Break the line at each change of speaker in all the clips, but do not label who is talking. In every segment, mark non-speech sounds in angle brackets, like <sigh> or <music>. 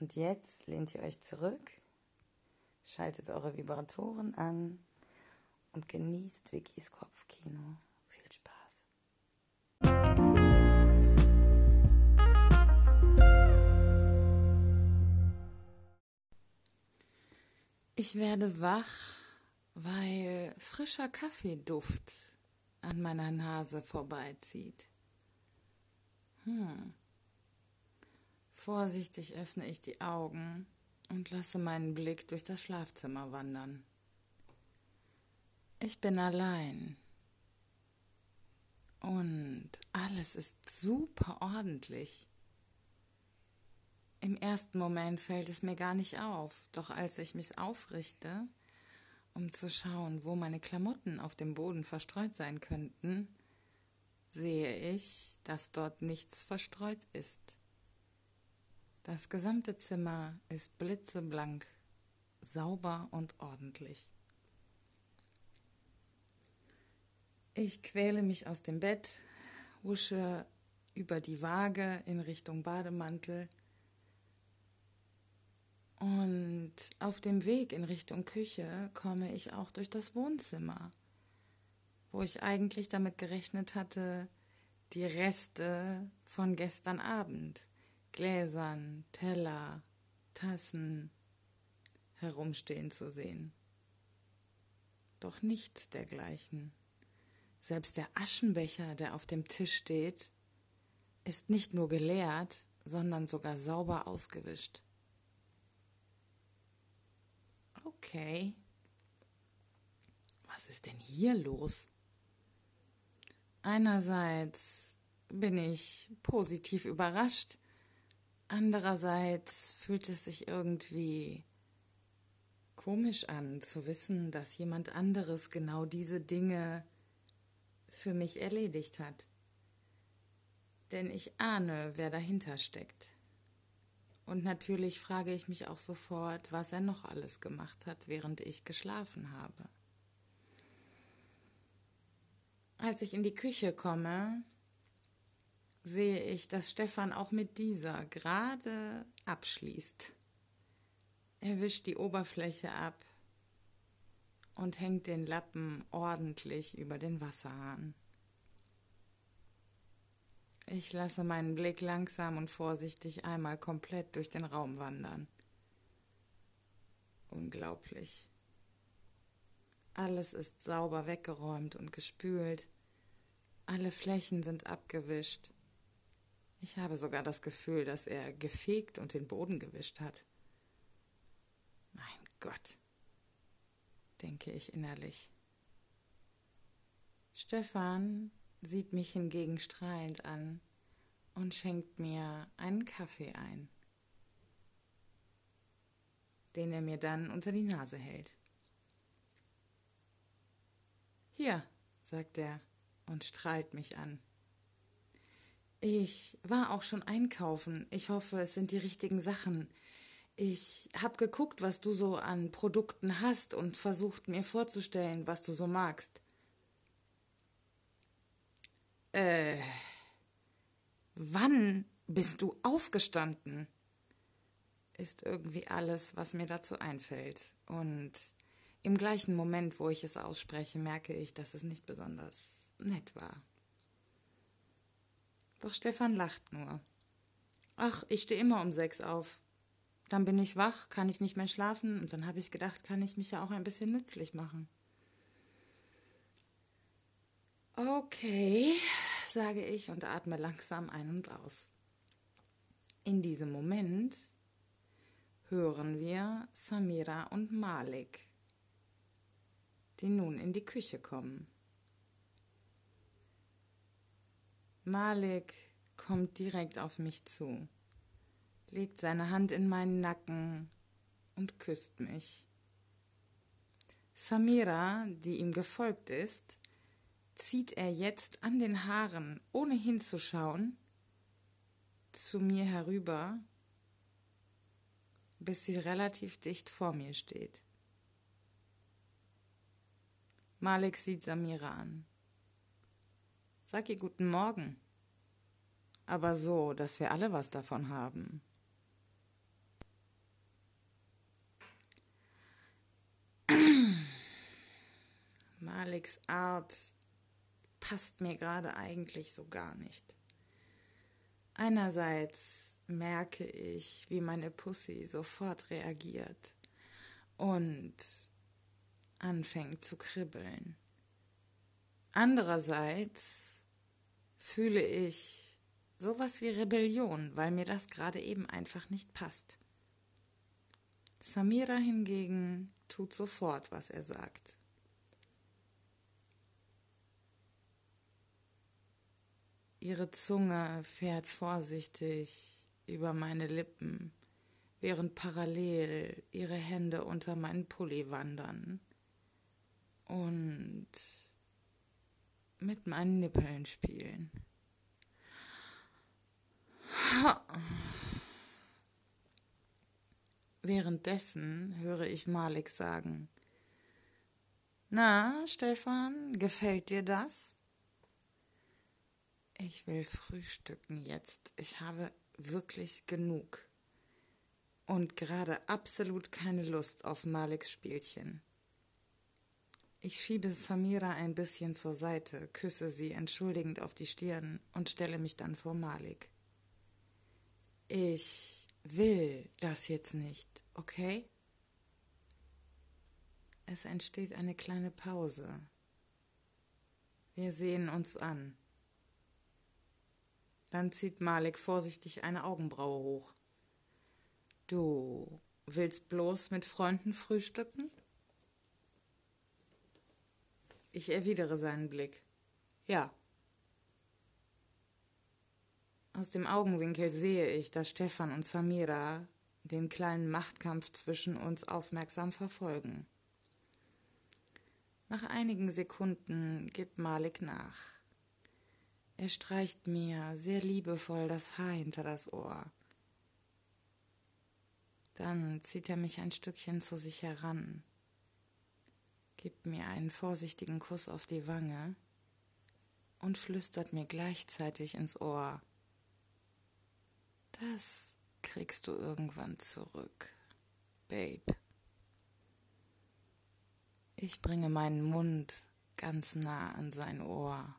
Und jetzt lehnt ihr euch zurück, schaltet eure Vibratoren an und genießt Vickys Kopfkino. Viel Spaß. Ich werde wach, weil frischer Kaffeeduft an meiner Nase vorbeizieht. Hm. Vorsichtig öffne ich die Augen und lasse meinen Blick durch das Schlafzimmer wandern. Ich bin allein. Und alles ist super ordentlich. Im ersten Moment fällt es mir gar nicht auf, doch als ich mich aufrichte, um zu schauen, wo meine Klamotten auf dem Boden verstreut sein könnten, sehe ich, dass dort nichts verstreut ist. Das gesamte Zimmer ist blitzeblank, sauber und ordentlich. Ich quäle mich aus dem Bett, husche über die Waage in Richtung Bademantel und auf dem Weg in Richtung Küche komme ich auch durch das Wohnzimmer, wo ich eigentlich damit gerechnet hatte, die Reste von gestern Abend Gläsern, Teller, Tassen herumstehen zu sehen. Doch nichts dergleichen. Selbst der Aschenbecher, der auf dem Tisch steht, ist nicht nur geleert, sondern sogar sauber ausgewischt. Okay. Was ist denn hier los? Einerseits bin ich positiv überrascht, Andererseits fühlt es sich irgendwie komisch an, zu wissen, dass jemand anderes genau diese Dinge für mich erledigt hat. Denn ich ahne, wer dahinter steckt. Und natürlich frage ich mich auch sofort, was er noch alles gemacht hat, während ich geschlafen habe. Als ich in die Küche komme, sehe ich, dass Stefan auch mit dieser gerade abschließt. Er wischt die Oberfläche ab und hängt den Lappen ordentlich über den Wasserhahn. Ich lasse meinen Blick langsam und vorsichtig einmal komplett durch den Raum wandern. Unglaublich. Alles ist sauber weggeräumt und gespült. Alle Flächen sind abgewischt. Ich habe sogar das Gefühl, dass er gefegt und den Boden gewischt hat. Mein Gott, denke ich innerlich. Stefan sieht mich hingegen strahlend an und schenkt mir einen Kaffee ein, den er mir dann unter die Nase hält. Hier, sagt er und strahlt mich an. Ich war auch schon einkaufen. Ich hoffe, es sind die richtigen Sachen. Ich habe geguckt, was du so an Produkten hast und versucht mir vorzustellen, was du so magst. Äh, wann bist du aufgestanden? Ist irgendwie alles, was mir dazu einfällt. Und im gleichen Moment, wo ich es ausspreche, merke ich, dass es nicht besonders nett war. Doch Stefan lacht nur. Ach, ich stehe immer um sechs auf. Dann bin ich wach, kann ich nicht mehr schlafen und dann habe ich gedacht, kann ich mich ja auch ein bisschen nützlich machen. Okay, sage ich und atme langsam ein und aus. In diesem Moment hören wir Samira und Malik, die nun in die Küche kommen. Malik kommt direkt auf mich zu, legt seine Hand in meinen Nacken und küsst mich. Samira, die ihm gefolgt ist, zieht er jetzt an den Haaren, ohne hinzuschauen, zu mir herüber, bis sie relativ dicht vor mir steht. Malik sieht Samira an. Sag ihr guten Morgen. Aber so, dass wir alle was davon haben. <clears throat> Maliks Art passt mir gerade eigentlich so gar nicht. Einerseits merke ich, wie meine Pussy sofort reagiert und anfängt zu kribbeln. Andererseits fühle ich sowas wie Rebellion, weil mir das gerade eben einfach nicht passt. Samira hingegen tut sofort, was er sagt. Ihre Zunge fährt vorsichtig über meine Lippen, während parallel ihre Hände unter meinen Pulli wandern und mit meinen Nippeln spielen. Währenddessen höre ich Malik sagen, Na, Stefan, gefällt dir das? Ich will frühstücken jetzt. Ich habe wirklich genug. Und gerade absolut keine Lust auf Maliks Spielchen. Ich schiebe Samira ein bisschen zur Seite, küsse sie entschuldigend auf die Stirn und stelle mich dann vor Malik. Ich will das jetzt nicht, okay? Es entsteht eine kleine Pause. Wir sehen uns an. Dann zieht Malik vorsichtig eine Augenbraue hoch. Du willst bloß mit Freunden frühstücken? Ich erwidere seinen Blick. Ja. Aus dem Augenwinkel sehe ich, dass Stefan und Samira den kleinen Machtkampf zwischen uns aufmerksam verfolgen. Nach einigen Sekunden gibt Malik nach. Er streicht mir sehr liebevoll das Haar hinter das Ohr. Dann zieht er mich ein Stückchen zu sich heran, gibt mir einen vorsichtigen Kuss auf die Wange und flüstert mir gleichzeitig ins Ohr. Das kriegst du irgendwann zurück, Babe. Ich bringe meinen Mund ganz nah an sein Ohr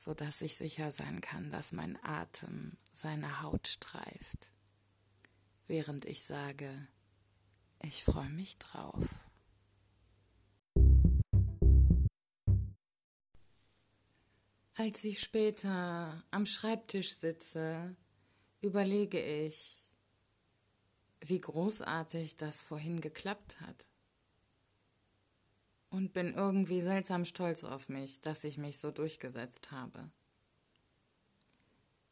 so dass ich sicher sein kann, dass mein Atem seine Haut streift, während ich sage, ich freue mich drauf. Als ich später am Schreibtisch sitze, überlege ich, wie großartig das vorhin geklappt hat und bin irgendwie seltsam stolz auf mich, dass ich mich so durchgesetzt habe.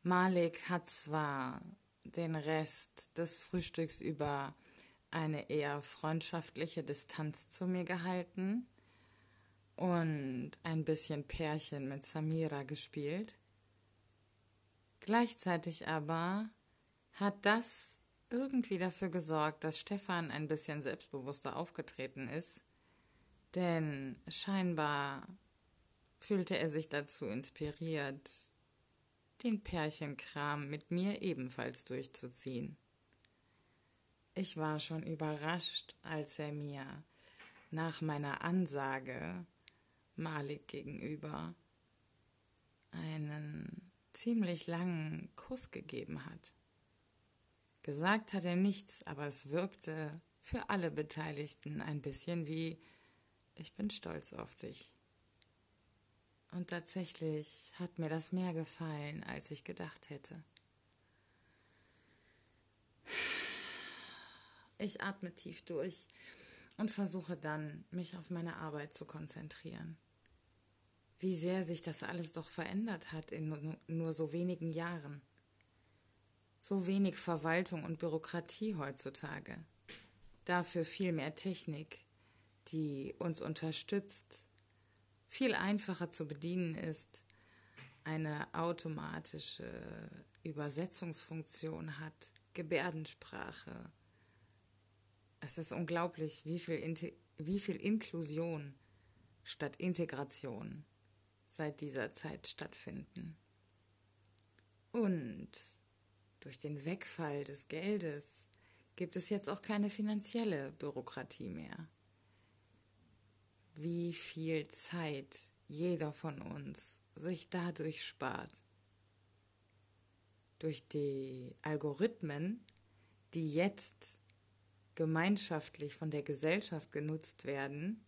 Malik hat zwar den Rest des Frühstücks über eine eher freundschaftliche Distanz zu mir gehalten und ein bisschen Pärchen mit Samira gespielt. Gleichzeitig aber hat das irgendwie dafür gesorgt, dass Stefan ein bisschen selbstbewusster aufgetreten ist denn scheinbar fühlte er sich dazu inspiriert, den Pärchenkram mit mir ebenfalls durchzuziehen. Ich war schon überrascht, als er mir nach meiner Ansage Malik gegenüber einen ziemlich langen Kuss gegeben hat. Gesagt hat er nichts, aber es wirkte für alle Beteiligten ein bisschen wie ich bin stolz auf dich. Und tatsächlich hat mir das mehr gefallen, als ich gedacht hätte. Ich atme tief durch und versuche dann, mich auf meine Arbeit zu konzentrieren. Wie sehr sich das alles doch verändert hat in nur so wenigen Jahren. So wenig Verwaltung und Bürokratie heutzutage. Dafür viel mehr Technik, die uns unterstützt, viel einfacher zu bedienen ist, eine automatische Übersetzungsfunktion hat, Gebärdensprache. Es ist unglaublich, wie viel, wie viel Inklusion statt Integration seit dieser Zeit stattfinden. Und durch den Wegfall des Geldes gibt es jetzt auch keine finanzielle Bürokratie mehr. Wie viel Zeit jeder von uns sich dadurch spart. Durch die Algorithmen, die jetzt gemeinschaftlich von der Gesellschaft genutzt werden,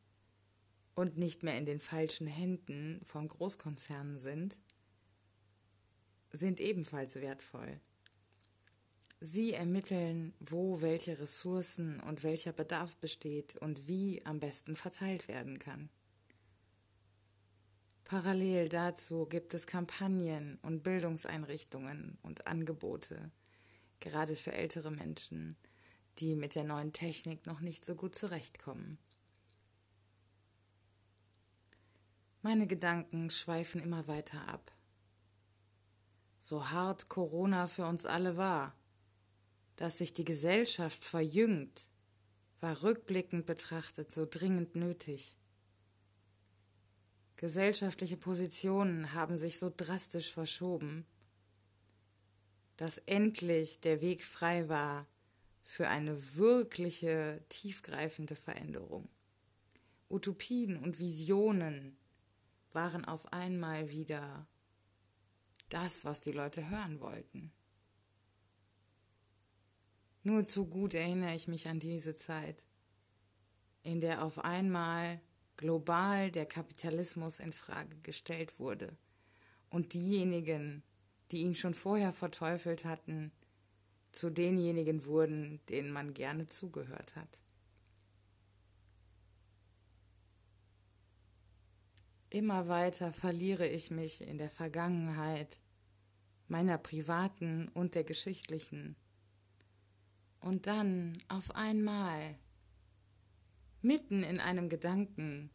und nicht mehr in den falschen Händen von Großkonzernen sind, sind ebenfalls wertvoll. Sie ermitteln, wo welche Ressourcen und welcher Bedarf besteht und wie am besten verteilt werden kann. Parallel dazu gibt es Kampagnen und Bildungseinrichtungen und Angebote, gerade für ältere Menschen, die mit der neuen Technik noch nicht so gut zurechtkommen. Meine Gedanken schweifen immer weiter ab. So hart Corona für uns alle war, dass sich die Gesellschaft verjüngt, war rückblickend betrachtet so dringend nötig. Gesellschaftliche Positionen haben sich so drastisch verschoben, dass endlich der Weg frei war für eine wirkliche, tiefgreifende Veränderung. Utopien und Visionen waren auf einmal wieder das, was die Leute hören wollten. Nur zu gut erinnere ich mich an diese Zeit, in der auf einmal global der Kapitalismus in Frage gestellt wurde und diejenigen, die ihn schon vorher verteufelt hatten, zu denjenigen wurden, denen man gerne zugehört hat. Immer weiter verliere ich mich in der Vergangenheit, meiner privaten und der geschichtlichen. Und dann auf einmal, mitten in einem Gedanken,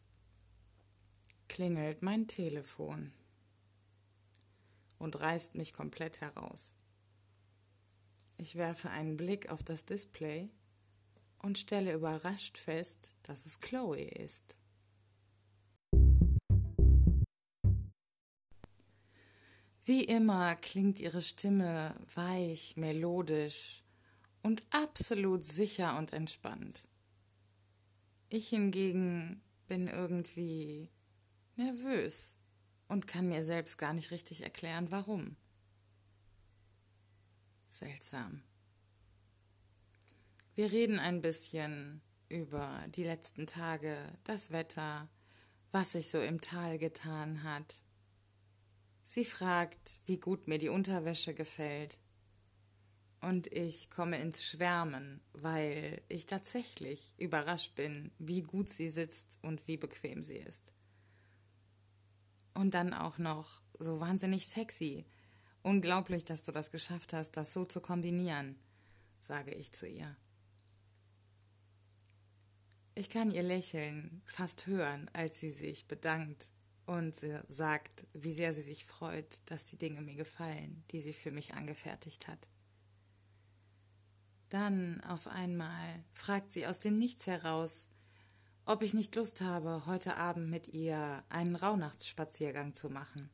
klingelt mein Telefon und reißt mich komplett heraus. Ich werfe einen Blick auf das Display und stelle überrascht fest, dass es Chloe ist. Wie immer klingt ihre Stimme weich, melodisch und absolut sicher und entspannt. Ich hingegen bin irgendwie nervös und kann mir selbst gar nicht richtig erklären, warum. Seltsam. Wir reden ein bisschen über die letzten Tage, das Wetter, was sich so im Tal getan hat, Sie fragt, wie gut mir die Unterwäsche gefällt. Und ich komme ins Schwärmen, weil ich tatsächlich überrascht bin, wie gut sie sitzt und wie bequem sie ist. Und dann auch noch so wahnsinnig sexy. Unglaublich, dass du das geschafft hast, das so zu kombinieren, sage ich zu ihr. Ich kann ihr Lächeln fast hören, als sie sich bedankt und sie sagt, wie sehr sie sich freut, dass die Dinge mir gefallen, die sie für mich angefertigt hat. Dann auf einmal fragt sie aus dem Nichts heraus, ob ich nicht Lust habe, heute Abend mit ihr einen Rauhnachtsspaziergang zu machen.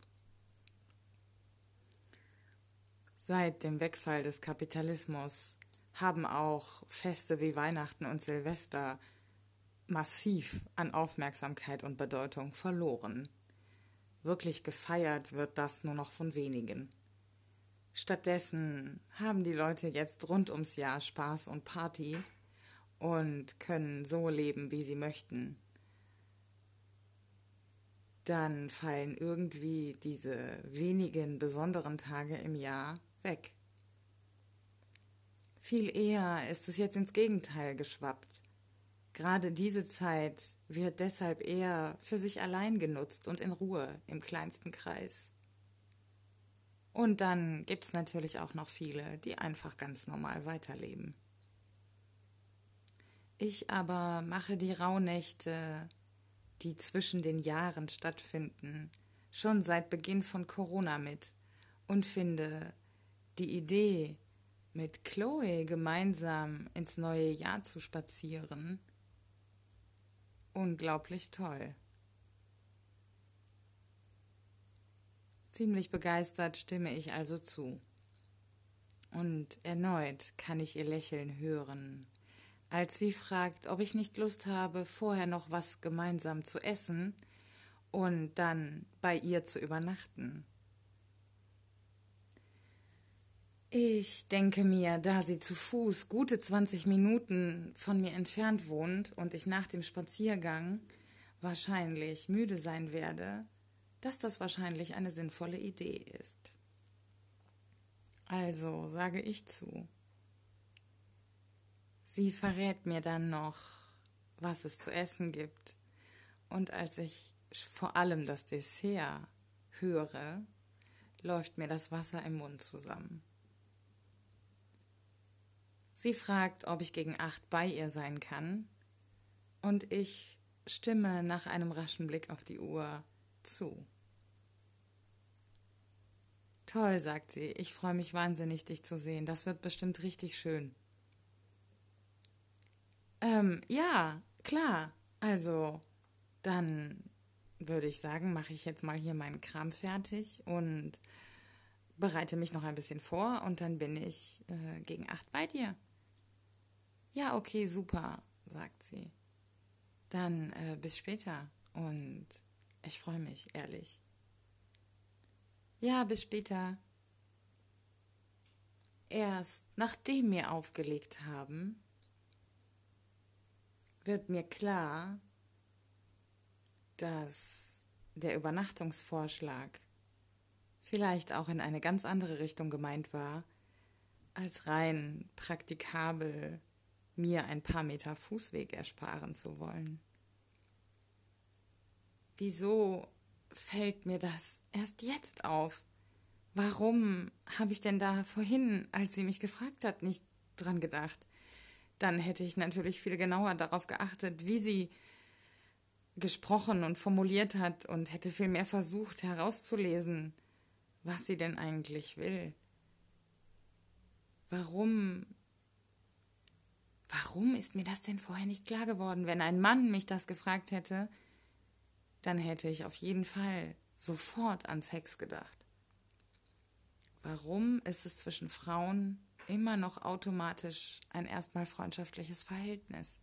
Seit dem Wegfall des Kapitalismus haben auch Feste wie Weihnachten und Silvester massiv an Aufmerksamkeit und Bedeutung verloren. Wirklich gefeiert wird das nur noch von wenigen. Stattdessen haben die Leute jetzt rund ums Jahr Spaß und Party und können so leben, wie sie möchten. Dann fallen irgendwie diese wenigen besonderen Tage im Jahr weg. Viel eher ist es jetzt ins Gegenteil geschwappt. Gerade diese Zeit wird deshalb eher für sich allein genutzt und in Ruhe im kleinsten Kreis. Und dann gibt's natürlich auch noch viele, die einfach ganz normal weiterleben. Ich aber mache die Rauhnächte, die zwischen den Jahren stattfinden, schon seit Beginn von Corona mit und finde die Idee, mit Chloe gemeinsam ins neue Jahr zu spazieren, unglaublich toll. Ziemlich begeistert stimme ich also zu. Und erneut kann ich ihr Lächeln hören, als sie fragt, ob ich nicht Lust habe, vorher noch was gemeinsam zu essen und dann bei ihr zu übernachten. Ich denke mir, da sie zu Fuß gute 20 Minuten von mir entfernt wohnt und ich nach dem Spaziergang wahrscheinlich müde sein werde, dass das wahrscheinlich eine sinnvolle Idee ist. Also sage ich zu. Sie verrät mir dann noch, was es zu essen gibt. Und als ich vor allem das Dessert höre, läuft mir das Wasser im Mund zusammen. Sie fragt, ob ich gegen acht bei ihr sein kann, und ich stimme nach einem raschen Blick auf die Uhr zu. Toll, sagt sie, ich freue mich wahnsinnig, dich zu sehen. Das wird bestimmt richtig schön. Ähm, ja, klar. Also, dann würde ich sagen, mache ich jetzt mal hier meinen Kram fertig und bereite mich noch ein bisschen vor und dann bin ich äh, gegen acht bei dir. Ja, okay, super, sagt sie. Dann äh, bis später und ich freue mich, ehrlich. Ja, bis später. Erst nachdem wir aufgelegt haben, wird mir klar, dass der Übernachtungsvorschlag vielleicht auch in eine ganz andere Richtung gemeint war, als rein praktikabel mir ein paar Meter Fußweg ersparen zu wollen. Wieso fällt mir das erst jetzt auf? Warum habe ich denn da vorhin, als sie mich gefragt hat, nicht dran gedacht? Dann hätte ich natürlich viel genauer darauf geachtet, wie sie gesprochen und formuliert hat und hätte viel mehr versucht herauszulesen, was sie denn eigentlich will. Warum Warum ist mir das denn vorher nicht klar geworden? Wenn ein Mann mich das gefragt hätte, dann hätte ich auf jeden Fall sofort an Sex gedacht. Warum ist es zwischen Frauen immer noch automatisch ein erstmal freundschaftliches Verhältnis?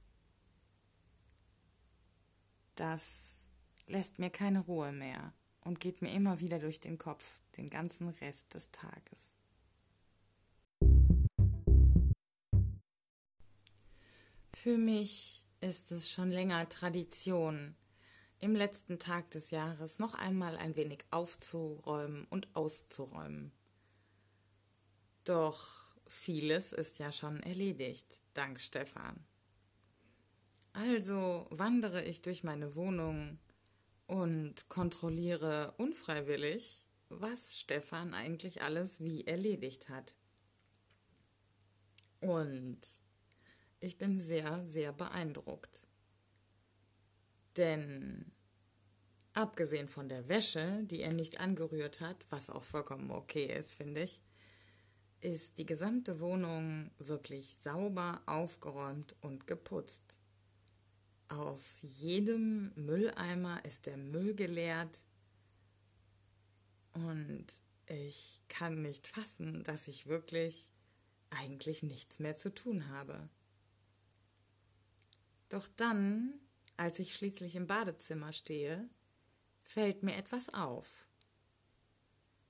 Das lässt mir keine Ruhe mehr und geht mir immer wieder durch den Kopf den ganzen Rest des Tages. Für mich ist es schon länger Tradition, im letzten Tag des Jahres noch einmal ein wenig aufzuräumen und auszuräumen. Doch vieles ist ja schon erledigt, dank Stefan. Also wandere ich durch meine Wohnung und kontrolliere unfreiwillig, was Stefan eigentlich alles wie erledigt hat. Und ich bin sehr, sehr beeindruckt. Denn abgesehen von der Wäsche, die er nicht angerührt hat, was auch vollkommen okay ist, finde ich, ist die gesamte Wohnung wirklich sauber, aufgeräumt und geputzt. Aus jedem Mülleimer ist der Müll geleert und ich kann nicht fassen, dass ich wirklich eigentlich nichts mehr zu tun habe. Doch dann, als ich schließlich im Badezimmer stehe, fällt mir etwas auf.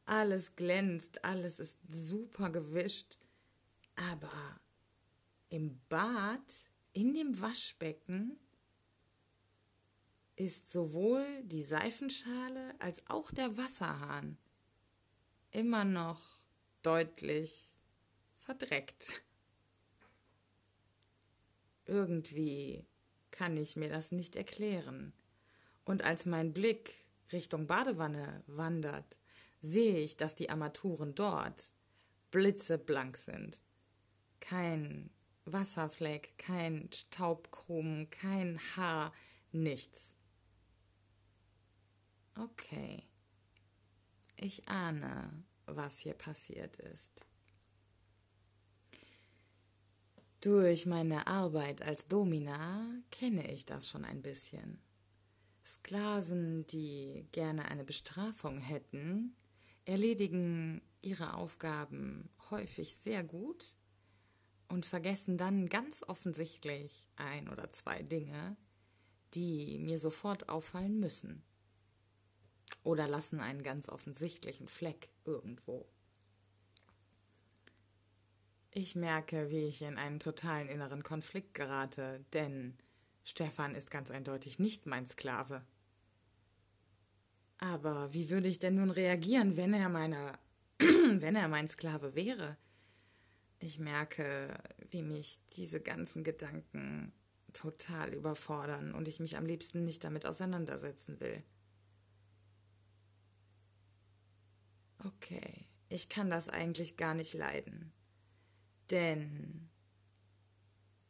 Alles glänzt, alles ist super gewischt. Aber im Bad, in dem Waschbecken, ist sowohl die Seifenschale als auch der Wasserhahn immer noch deutlich verdreckt. Irgendwie kann ich mir das nicht erklären. Und als mein Blick Richtung Badewanne wandert, sehe ich, dass die Armaturen dort blitzeblank sind. Kein Wasserfleck, kein Staubkrumm, kein Haar, nichts. Okay. Ich ahne, was hier passiert ist. Durch meine Arbeit als Domina kenne ich das schon ein bisschen. Sklaven, die gerne eine Bestrafung hätten, erledigen ihre Aufgaben häufig sehr gut und vergessen dann ganz offensichtlich ein oder zwei Dinge, die mir sofort auffallen müssen. Oder lassen einen ganz offensichtlichen Fleck irgendwo. Ich merke, wie ich in einen totalen inneren Konflikt gerate, denn Stefan ist ganz eindeutig nicht mein Sklave. Aber wie würde ich denn nun reagieren, wenn er meiner, <clears throat> wenn er mein Sklave wäre? Ich merke, wie mich diese ganzen Gedanken total überfordern und ich mich am liebsten nicht damit auseinandersetzen will. Okay, ich kann das eigentlich gar nicht leiden. Denn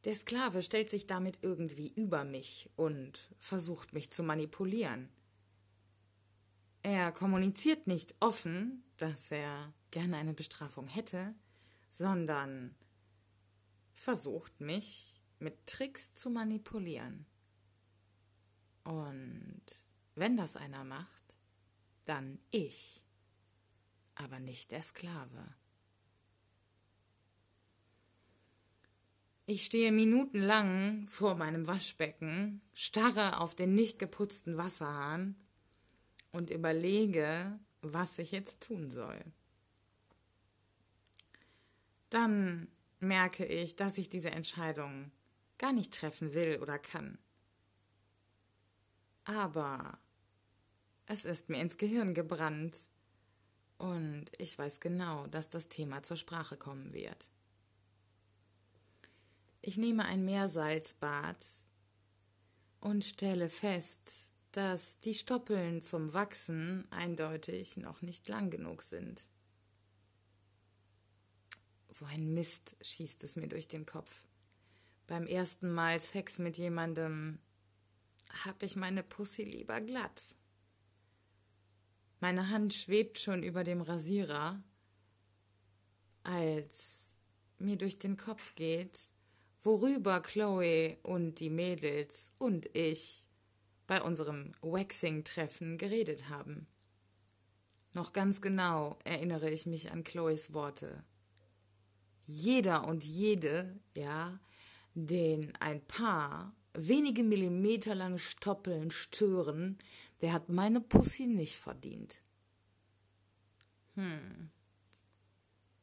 der Sklave stellt sich damit irgendwie über mich und versucht mich zu manipulieren. Er kommuniziert nicht offen, dass er gerne eine Bestrafung hätte, sondern versucht mich mit Tricks zu manipulieren. Und wenn das einer macht, dann ich, aber nicht der Sklave. Ich stehe minutenlang vor meinem Waschbecken, starre auf den nicht geputzten Wasserhahn und überlege, was ich jetzt tun soll. Dann merke ich, dass ich diese Entscheidung gar nicht treffen will oder kann. Aber es ist mir ins Gehirn gebrannt und ich weiß genau, dass das Thema zur Sprache kommen wird. Ich nehme ein Meersalzbad und stelle fest, dass die Stoppeln zum Wachsen eindeutig noch nicht lang genug sind. So ein Mist schießt es mir durch den Kopf. Beim ersten Mal Sex mit jemandem hab ich meine Pussy lieber glatt. Meine Hand schwebt schon über dem Rasierer, als mir durch den Kopf geht, worüber Chloe und die Mädels und ich bei unserem Waxing-Treffen geredet haben. Noch ganz genau erinnere ich mich an Chloes Worte. Jeder und jede, ja, den ein paar wenige Millimeter lange Stoppeln stören, der hat meine Pussy nicht verdient. Hm.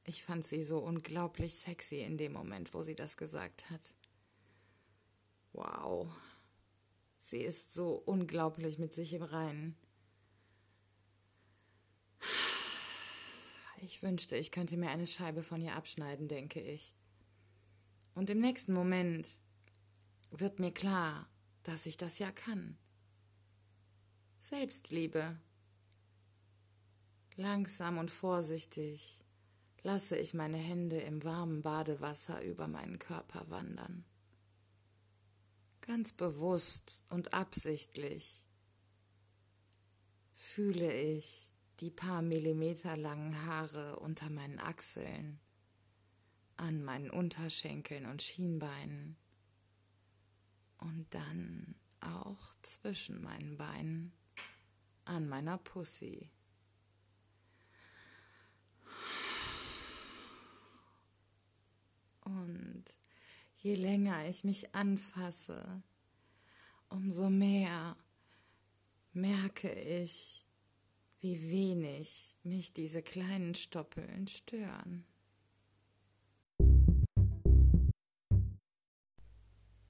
Ich fand sie so unglaublich sexy in dem Moment, wo sie das gesagt hat. Wow. Sie ist so unglaublich mit sich im Reinen. Ich wünschte, ich könnte mir eine Scheibe von ihr abschneiden, denke ich. Und im nächsten Moment wird mir klar, dass ich das ja kann. Selbstliebe. Langsam und vorsichtig lasse ich meine Hände im warmen Badewasser über meinen Körper wandern. Ganz bewusst und absichtlich fühle ich die paar Millimeter langen Haare unter meinen Achseln, an meinen Unterschenkeln und Schienbeinen und dann auch zwischen meinen Beinen an meiner Pussy. Und je länger ich mich anfasse, umso mehr merke ich, wie wenig mich diese kleinen Stoppeln stören.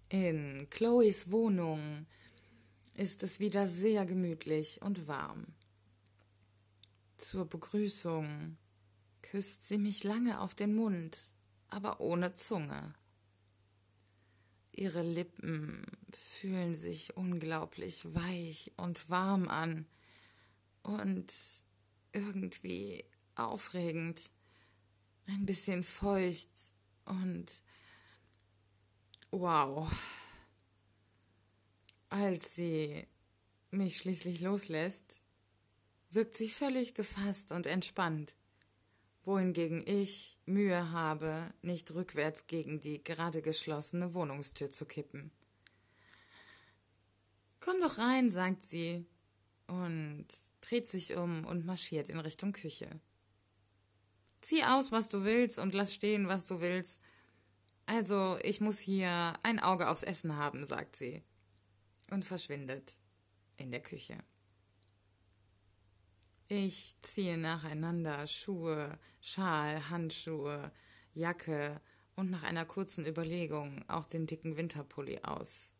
In Chloes Wohnung ist es wieder sehr gemütlich und warm. Zur Begrüßung küsst sie mich lange auf den Mund, aber ohne Zunge. Ihre Lippen fühlen sich unglaublich weich und warm an und irgendwie aufregend, ein bisschen feucht und wow. Als sie mich schließlich loslässt, wirkt sie völlig gefasst und entspannt, wohingegen ich Mühe habe, nicht rückwärts gegen die gerade geschlossene Wohnungstür zu kippen. Komm doch rein, sagt sie und dreht sich um und marschiert in Richtung Küche. Zieh aus, was du willst und lass stehen, was du willst. Also, ich muss hier ein Auge aufs Essen haben, sagt sie und verschwindet in der Küche. Ich ziehe nacheinander Schuhe, Schal, Handschuhe, Jacke und nach einer kurzen Überlegung auch den dicken Winterpulli aus.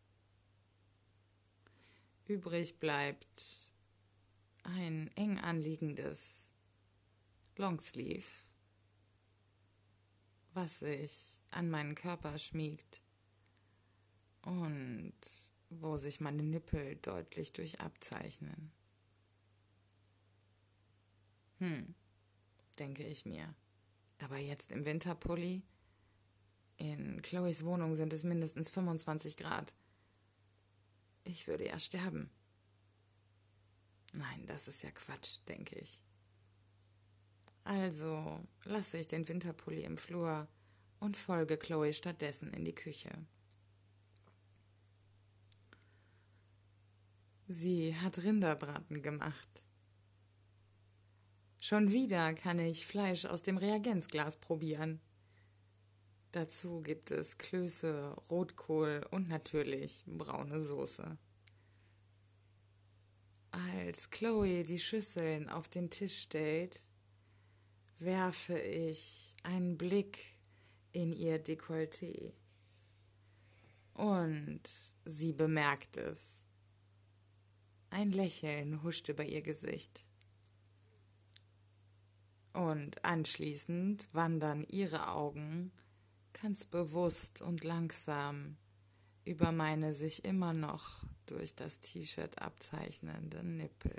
Übrig bleibt ein eng anliegendes Longsleeve, was sich an meinen Körper schmiegt und wo sich meine Nippel deutlich durch abzeichnen. Hm, denke ich mir. Aber jetzt im Winterpulli? In Chloes Wohnung sind es mindestens 25 Grad. Ich würde ja sterben. Nein, das ist ja Quatsch, denke ich. Also lasse ich den Winterpulli im Flur und folge Chloe stattdessen in die Küche. Sie hat Rinderbraten gemacht. Schon wieder kann ich Fleisch aus dem Reagenzglas probieren. Dazu gibt es Klöße, Rotkohl und natürlich braune Soße. Als Chloe die Schüsseln auf den Tisch stellt, werfe ich einen Blick in ihr Dekolleté. Und sie bemerkt es. Ein Lächeln huscht über ihr Gesicht. Und anschließend wandern ihre Augen ganz bewusst und langsam über meine sich immer noch durch das T-Shirt abzeichnenden Nippel.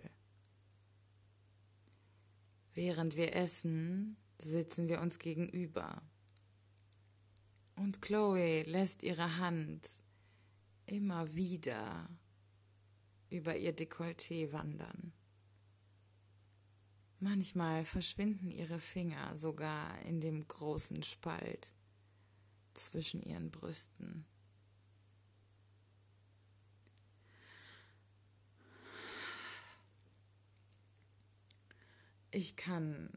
Während wir essen, sitzen wir uns gegenüber. Und Chloe lässt ihre Hand immer wieder über ihr Dekolleté wandern. Manchmal verschwinden ihre Finger sogar in dem großen Spalt zwischen ihren Brüsten. Ich kann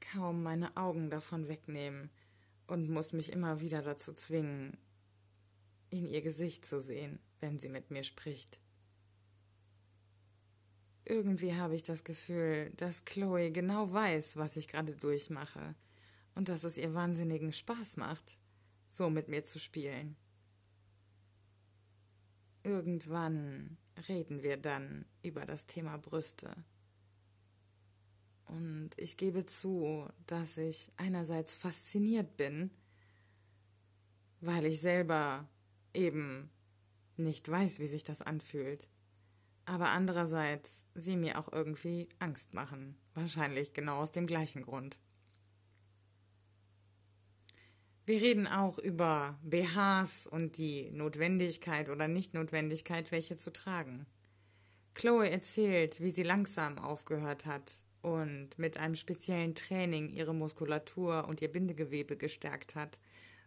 kaum meine Augen davon wegnehmen und muss mich immer wieder dazu zwingen, in ihr Gesicht zu sehen, wenn sie mit mir spricht. Irgendwie habe ich das Gefühl, dass Chloe genau weiß, was ich gerade durchmache und dass es ihr wahnsinnigen Spaß macht, so mit mir zu spielen. Irgendwann reden wir dann über das Thema Brüste. Und ich gebe zu, dass ich einerseits fasziniert bin, weil ich selber eben nicht weiß, wie sich das anfühlt aber andererseits sie mir auch irgendwie Angst machen. Wahrscheinlich genau aus dem gleichen Grund. Wir reden auch über BHs und die Notwendigkeit oder Nichtnotwendigkeit, welche zu tragen. Chloe erzählt, wie sie langsam aufgehört hat und mit einem speziellen Training ihre Muskulatur und ihr Bindegewebe gestärkt hat,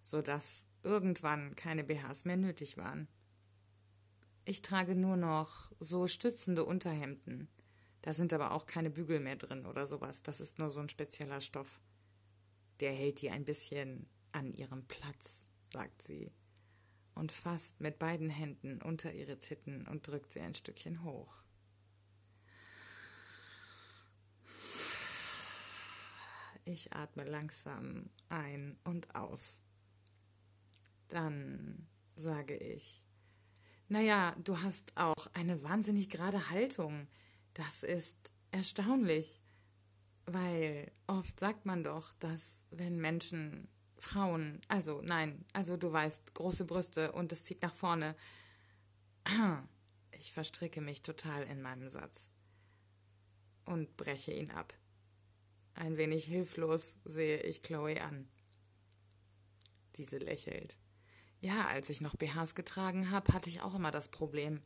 sodass irgendwann keine BHs mehr nötig waren. Ich trage nur noch so stützende Unterhemden. Da sind aber auch keine Bügel mehr drin oder sowas. Das ist nur so ein spezieller Stoff. Der hält die ein bisschen an ihrem Platz, sagt sie und fasst mit beiden Händen unter ihre Titten und drückt sie ein Stückchen hoch. ich atme langsam ein und aus. Dann sage ich, naja, du hast auch eine wahnsinnig gerade Haltung. Das ist erstaunlich, weil oft sagt man doch, dass wenn Menschen, Frauen, also nein, also du weißt, große Brüste und es zieht nach vorne. Ich verstricke mich total in meinem Satz und breche ihn ab. Ein wenig hilflos sehe ich Chloe an. Diese lächelt. Ja, als ich noch BHs getragen habe, hatte ich auch immer das Problem.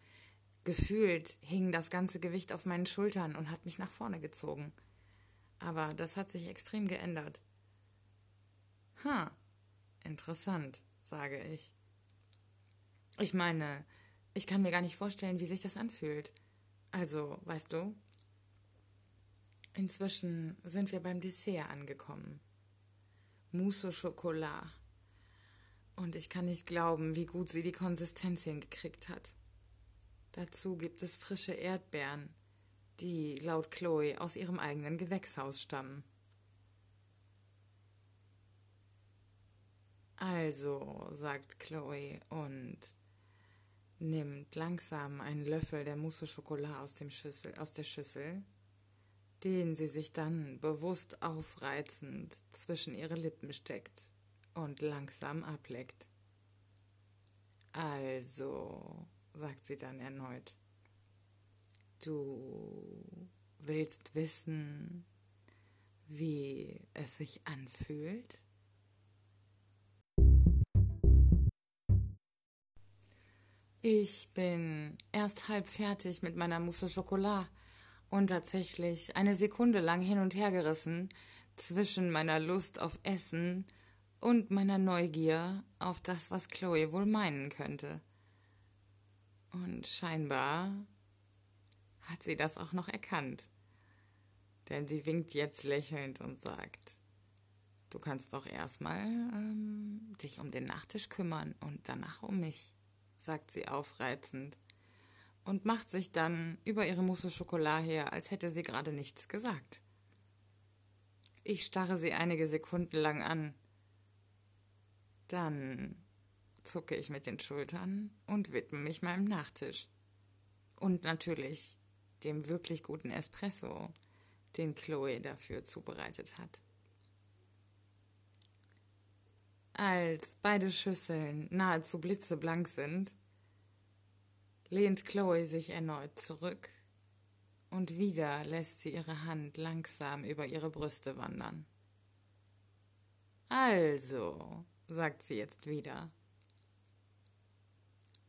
Gefühlt hing das ganze Gewicht auf meinen Schultern und hat mich nach vorne gezogen. Aber das hat sich extrem geändert. Ha, interessant, sage ich. Ich meine, ich kann mir gar nicht vorstellen, wie sich das anfühlt. Also, weißt du, Inzwischen sind wir beim Dessert angekommen. Mousse au Chocolat. Und ich kann nicht glauben, wie gut sie die Konsistenz hingekriegt hat. Dazu gibt es frische Erdbeeren, die laut Chloe aus ihrem eigenen Gewächshaus stammen. Also, sagt Chloe und nimmt langsam einen Löffel der Mousse au Chocolat aus, dem Schüssel, aus der Schüssel den sie sich dann bewusst aufreizend zwischen ihre Lippen steckt und langsam ableckt. Also, sagt sie dann erneut, du willst wissen, wie es sich anfühlt? Ich bin erst halb fertig mit meiner Mousse Chocolat und tatsächlich eine Sekunde lang hin und her gerissen zwischen meiner Lust auf Essen und meiner Neugier auf das, was Chloe wohl meinen könnte. Und scheinbar hat sie das auch noch erkannt. Denn sie winkt jetzt lächelnd und sagt, du kannst doch erstmal ähm, dich um den Nachtisch kümmern und danach um mich, sagt sie aufreizend und macht sich dann über ihre Mousse Schokolade her, als hätte sie gerade nichts gesagt. Ich starre sie einige Sekunden lang an. Dann zucke ich mit den Schultern und widme mich meinem Nachtisch. Und natürlich dem wirklich guten Espresso, den Chloe dafür zubereitet hat. Als beide Schüsseln nahezu blitzeblank sind, lehnt Chloe sich erneut zurück und wieder lässt sie ihre Hand langsam über ihre Brüste wandern. Also, sagt sie jetzt wieder.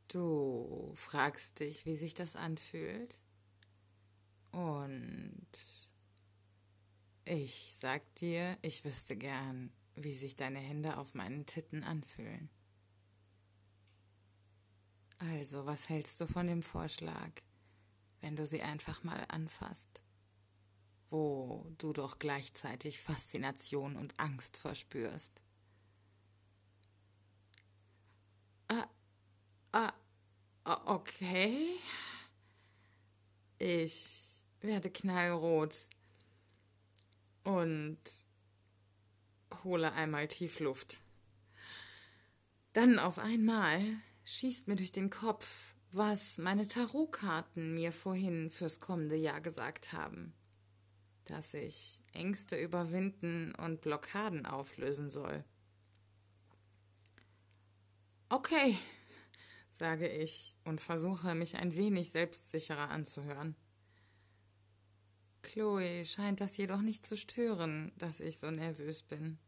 Du fragst dich, wie sich das anfühlt? Und ich sag dir, ich wüsste gern, wie sich deine Hände auf meinen Titten anfühlen. Also, was hältst du von dem Vorschlag, wenn du sie einfach mal anfasst, wo du doch gleichzeitig Faszination und Angst verspürst? Ah, ah, ah okay. Ich werde knallrot und hole einmal tief Luft. Dann auf einmal schießt mir durch den Kopf, was meine Tarotkarten mir vorhin fürs kommende Jahr gesagt haben. Dass ich Ängste überwinden und Blockaden auflösen soll. Okay, sage ich und versuche mich ein wenig selbstsicherer anzuhören. Chloe scheint das jedoch nicht zu stören, dass ich so nervös bin.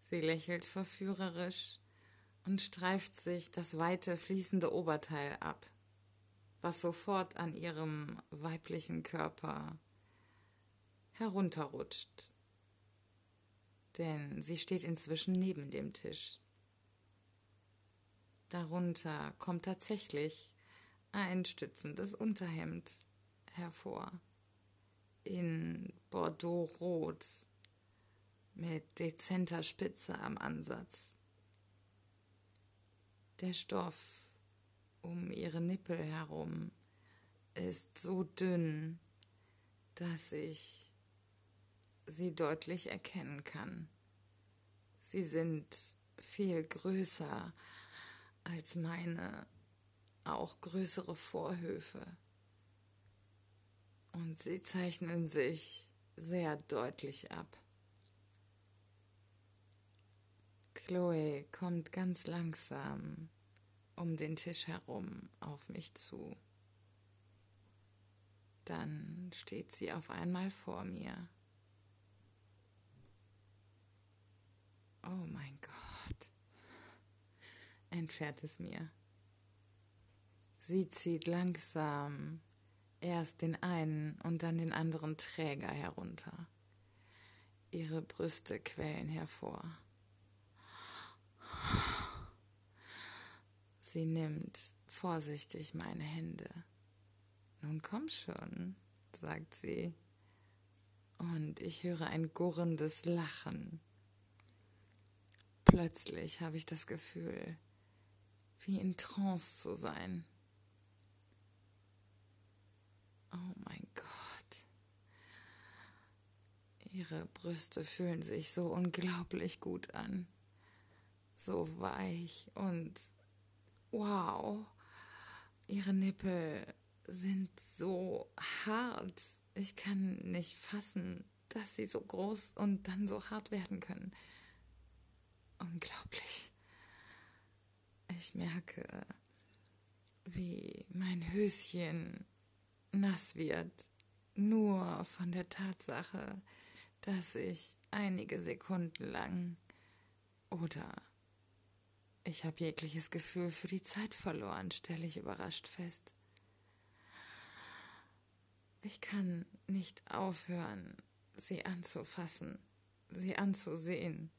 Sie lächelt verführerisch und streift sich das weite, fließende Oberteil ab, was sofort an ihrem weiblichen Körper herunterrutscht. Denn sie steht inzwischen neben dem Tisch. Darunter kommt tatsächlich ein stützendes Unterhemd hervor. In Bordeaux-Rot mit dezenter Spitze am Ansatz. Der Stoff um ihre Nippel herum ist so dünn, dass ich sie deutlich erkennen kann. Sie sind viel größer als meine auch größere Vorhöfe. Und sie zeichnen sich sehr deutlich ab. Chloe kommt ganz langsam um den Tisch herum auf mich zu. Dann steht sie auf einmal vor mir. Oh mein Gott, entfährt es mir. Sie zieht langsam erst den einen und dann den anderen Träger herunter. Ihre Brüste quellen hervor. Sie nimmt vorsichtig meine Hände. Nun komm schon, sagt sie, und ich höre ein gurrendes Lachen. Plötzlich habe ich das Gefühl, wie in Trance zu sein. Oh mein Gott. Ihre Brüste fühlen sich so unglaublich gut an. So weich und wow. Ihre Nippel sind so hart. Ich kann nicht fassen, dass sie so groß und dann so hart werden können. Unglaublich. Ich merke, wie mein Höschen nass wird, nur von der Tatsache, dass ich einige Sekunden lang oder ich habe jegliches Gefühl für die Zeit verloren, stelle ich überrascht fest. Ich kann nicht aufhören, sie anzufassen, sie anzusehen.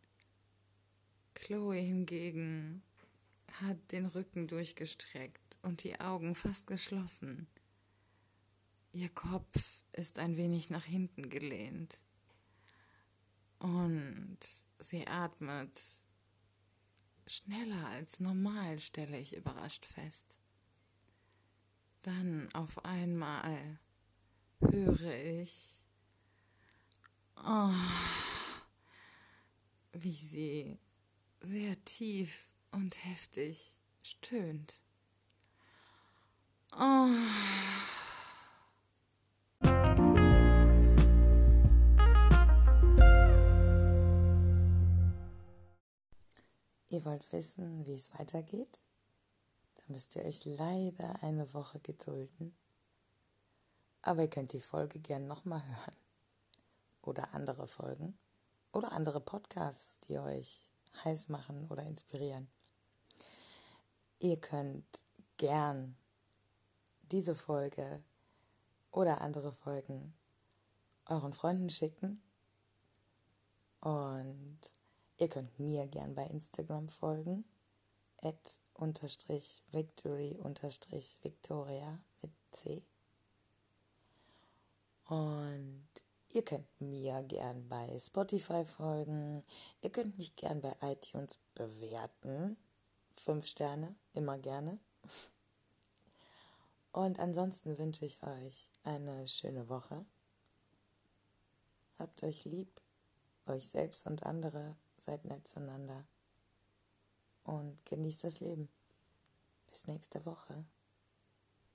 Chloe hingegen hat den Rücken durchgestreckt und die Augen fast geschlossen. Ihr Kopf ist ein wenig nach hinten gelehnt. Und sie atmet schneller als normal, stelle ich überrascht fest. Dann auf einmal höre ich, oh, wie sie sehr tief und heftig stöhnt. Oh. Ihr wollt wissen, wie es weitergeht? Dann müsst ihr euch leider eine Woche gedulden. Aber ihr könnt die Folge gern nochmal hören. Oder andere Folgen. Oder andere Podcasts, die euch heiß machen oder inspirieren. Ihr könnt gern diese Folge oder andere Folgen euren Freunden schicken und Ihr könnt mir gern bei Instagram folgen. At unterstrich victory unterstrich victoria mit C. Und ihr könnt mir gern bei Spotify folgen. Ihr könnt mich gern bei iTunes bewerten. Fünf Sterne, immer gerne. Und ansonsten wünsche ich euch eine schöne Woche. Habt euch lieb, euch selbst und andere seid nett zueinander und genießt das Leben. Bis nächste Woche.